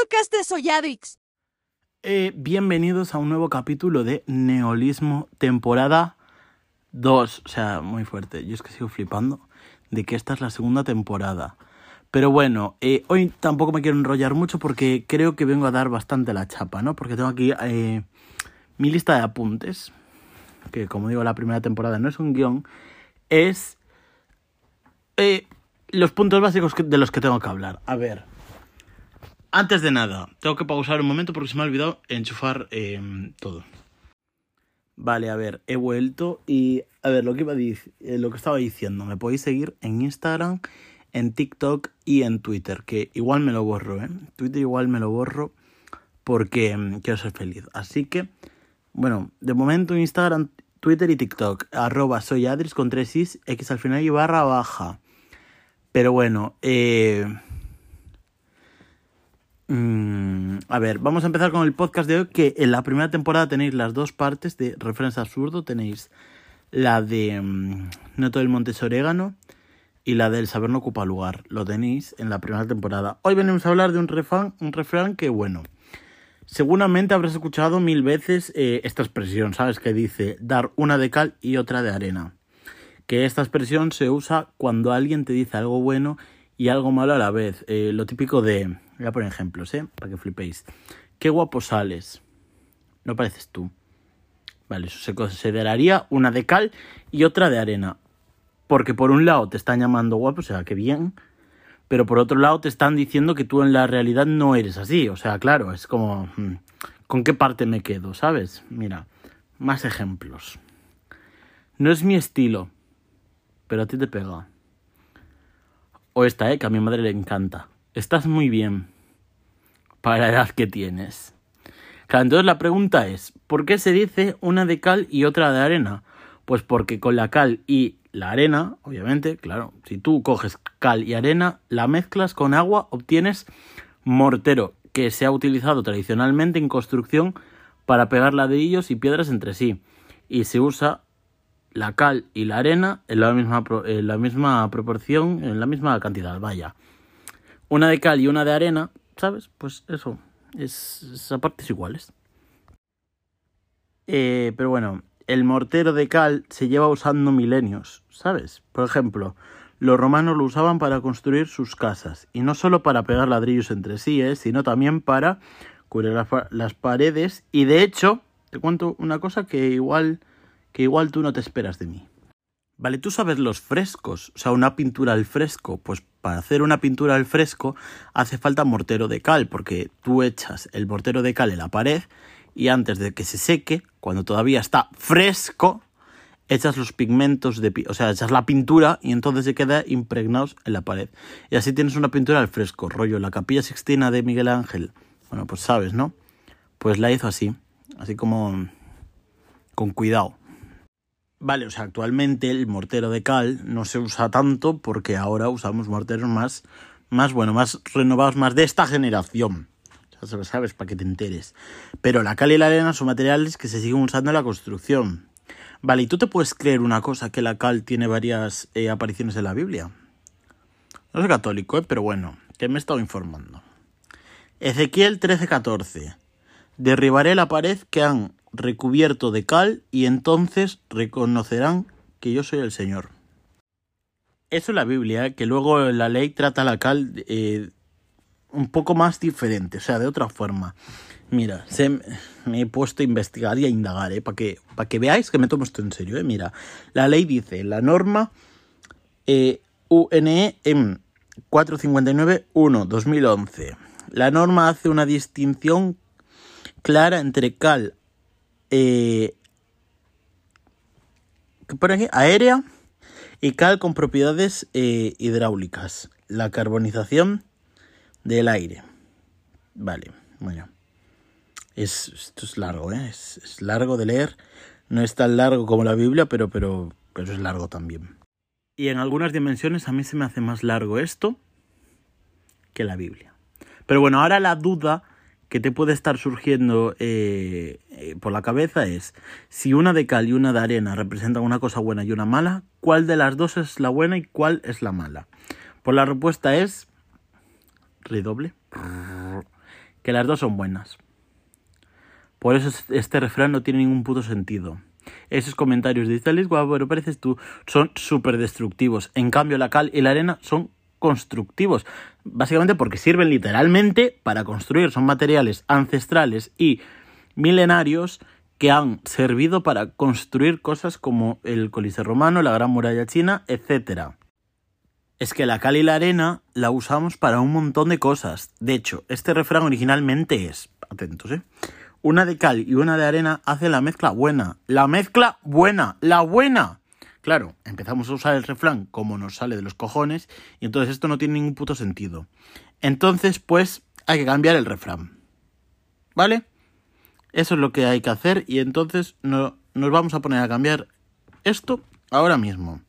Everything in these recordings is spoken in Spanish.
podcast de Soyadix. Eh, bienvenidos a un nuevo capítulo de Neolismo, temporada 2. O sea, muy fuerte. Yo es que sigo flipando de que esta es la segunda temporada. Pero bueno, eh, hoy tampoco me quiero enrollar mucho porque creo que vengo a dar bastante la chapa, ¿no? Porque tengo aquí eh, mi lista de apuntes, que como digo, la primera temporada no es un guion, es los puntos básicos de los que tengo que hablar. A ver, antes de nada, tengo que pausar un momento porque se me ha olvidado enchufar todo. Vale, a ver, he vuelto y a ver decir, lo que estaba diciendo, me podéis seguir en Instagram, en TikTok y en Twitter, que igual me lo borro, ¿eh? Twitter igual me lo borro porque mm, quiero ser feliz. Así que, bueno, de momento Instagram, Twitter y TikTok, arroba soy Adris con tres is, x al final y barra baja. Pero bueno, eh... Mm, a ver, vamos a empezar con el podcast de hoy, que en la primera temporada tenéis las dos partes de Referencia Absurdo, tenéis la de mm, No todo el monte es orégano y la del saber no ocupa lugar. Lo tenéis en la primera temporada. Hoy venimos a hablar de un refrán, un refrán que, bueno, seguramente habrás escuchado mil veces eh, esta expresión, ¿sabes? Que dice dar una de cal y otra de arena. Que esta expresión se usa cuando alguien te dice algo bueno y algo malo a la vez. Eh, lo típico de, voy a poner ejemplos, ¿eh? Para que flipéis. Qué guapo sales. No pareces tú. Vale, eso se consideraría una de cal y otra de arena. Porque por un lado te están llamando guapo, o sea, que bien, pero por otro lado te están diciendo que tú en la realidad no eres así. O sea, claro, es como, hmm, ¿con qué parte me quedo? ¿Sabes? Mira, más ejemplos. No es mi estilo, pero a ti te pega. O esta, ¿eh? Que a mi madre le encanta. Estás muy bien para la edad que tienes. Claro, entonces la pregunta es, ¿por qué se dice una de cal y otra de arena? Pues porque con la cal y la arena, obviamente, claro, si tú coges cal y arena, la mezclas con agua, obtienes mortero, que se ha utilizado tradicionalmente en construcción para pegar ladrillos y piedras entre sí. Y se usa la cal y la arena en la misma, en la misma proporción, en la misma cantidad, vaya. Una de cal y una de arena, ¿sabes? Pues eso, es, es a partes iguales. Eh, pero bueno, el mortero de cal se lleva usando milenios, ¿sabes? Por ejemplo, los romanos lo usaban para construir sus casas, y no solo para pegar ladrillos entre sí, ¿eh? sino también para cubrir las, paredes, y de hecho, te cuento una cosa que igual, que igual tú no te esperas de mí. Vale, tú sabes los frescos, o sea, una pintura al fresco, pues para hacer una pintura al fresco hace falta mortero de cal, porque tú echas el mortero de cal en la pared y antes de que se seque, cuando todavía está fresco, echas los pigmentos de, o sea, echas la pintura y entonces se queda impregnados en la pared. Y así tienes una pintura al fresco, rollo la Capilla Sixtina de Miguel Ángel. Bueno, pues sabes, ¿no? Pues la hizo así, así como con cuidado. Vale, o sea, actualmente el mortero de cal no se usa tanto porque ahora usamos morteros más más bueno, más renovados, más de esta generación lo sabes, para que te enteres. Pero la cal y la arena son materiales que se siguen usando en la construcción. Vale, ¿y tú te puedes creer una cosa que la cal tiene varias eh, apariciones en la Biblia? No soy católico, ¿eh? pero bueno, que me he estado informando. Ezequiel 13:14. Derribaré la pared que han recubierto de cal y entonces reconocerán que yo soy el Señor. Eso es la Biblia, que luego la ley trata la cal eh, un poco más diferente, o sea, de otra forma. Mira, se, me he puesto a investigar y a indagar, ¿eh? para que, para que veáis que me tomo esto en serio. ¿eh? Mira, la ley dice, la norma eh, UNE 459-1-2011. La norma hace una distinción clara entre cal eh, aquí? aérea y cal con propiedades eh, hidráulicas. La carbonización del aire. Vale, bueno. Es, esto es largo, ¿eh? Es, largo de leer. No es tan largo como la Biblia, pero, pero, pero es largo también. Y en algunas dimensiones a mí se me hace más largo esto que la Biblia. Pero bueno, ahora la duda que te puede estar surgiendo eh, eh, por la cabeza es, si una de cal y una de arena representan una cosa buena y una mala, ¿cuál de las dos es la buena y cuál es la mala? Pues la respuesta es redoble, que las dos son buenas. Por eso este refrán no tiene ningún puto sentido. Esos comentarios de Italis, guapo, pero pareces tú, son súper destructivos. En cambio, la cal y la arena son constructivos. Básicamente porque sirven literalmente para construir. Son materiales ancestrales y milenarios que han servido para construir cosas como el Coliseo Romano, la Gran Muralla China, etc. Es que la cal y la arena la usamos para un montón de cosas. De hecho, este refrán originalmente es, atentos, ¿eh? Una de cal y una de arena hace la mezcla buena. La mezcla buena, la buena. Claro, empezamos a usar el refrán como nos sale de los cojones y entonces esto no tiene ningún puto sentido. Entonces, pues, hay que cambiar el refrán. ¿Vale? Eso es lo que hay que hacer y entonces no, nos vamos a poner a cambiar esto ahora mismo.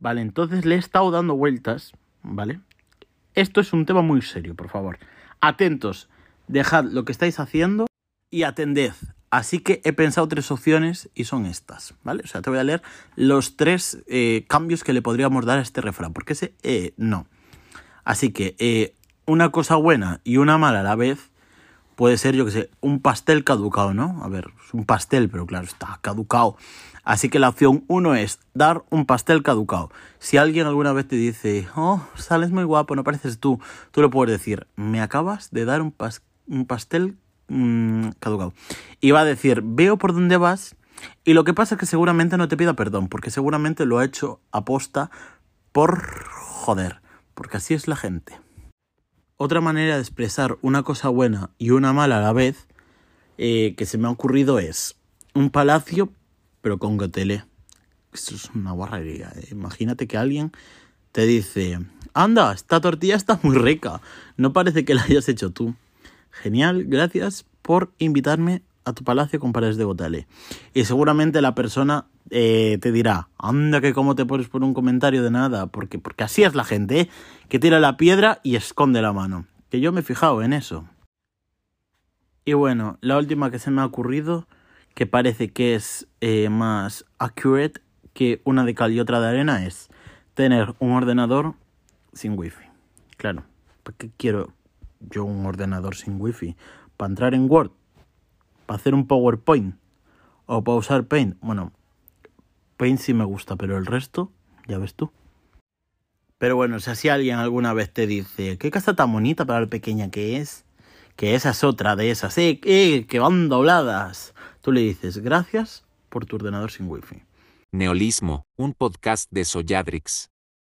Vale, entonces le he estado dando vueltas, ¿vale? Esto es un tema muy serio, por favor. Atentos, dejad lo que estáis haciendo y atended. Así que he pensado tres opciones y son estas, ¿vale? O sea, te voy a leer los tres eh, cambios que le podríamos dar a este refrán, porque ese eh, no. Así que eh, una cosa buena y una mala a la vez puede ser, yo que sé, un pastel caducado, ¿no? A ver, es un pastel, pero claro, está caducado. Así que la opción uno es dar un pastel caducado. Si alguien alguna vez te dice, oh, sales muy guapo, no pareces tú, tú le puedes decir, me acabas de dar un, pastel mmm, caducado. Y va a decir, veo por dónde vas. Y lo que pasa es que seguramente no te pida perdón, porque seguramente lo ha hecho aposta por joder, porque así es la gente. Otra manera de expresar una cosa buena y una mala a la vez eh, que se me ha ocurrido es un palacio, pero con gotele. Esto es una guarrería. ¿eh? Imagínate que alguien te dice, anda, esta tortilla está muy rica, no parece que la hayas hecho tú. Genial, gracias por invitarme a tu palacio con paredes de botale. Y seguramente la persona eh, te dirá, anda que cómo te pones por un comentario de nada, porque, porque así es la gente, ¿eh? que tira la piedra y esconde la mano. Que yo me he fijado en eso. Y bueno, la última que se me ha ocurrido, que parece que es eh, más accurate que una de cal y otra de arena, es tener un ordenador sin wifi. Claro, ¿para qué quiero yo un ordenador sin wifi para entrar en Word, para hacer un PowerPoint o para usar Paint. Bueno, Paint sí me gusta, pero el resto, ya ves tú. Pero bueno, si alguien alguna vez te dice, qué casa tan bonita para lo pequeña que es, que esa es otra de esas, eh, eh, que van dobladas, tú le dices, gracias por tu ordenador sin wifi. Neolismo, un podcast de Soyadrix.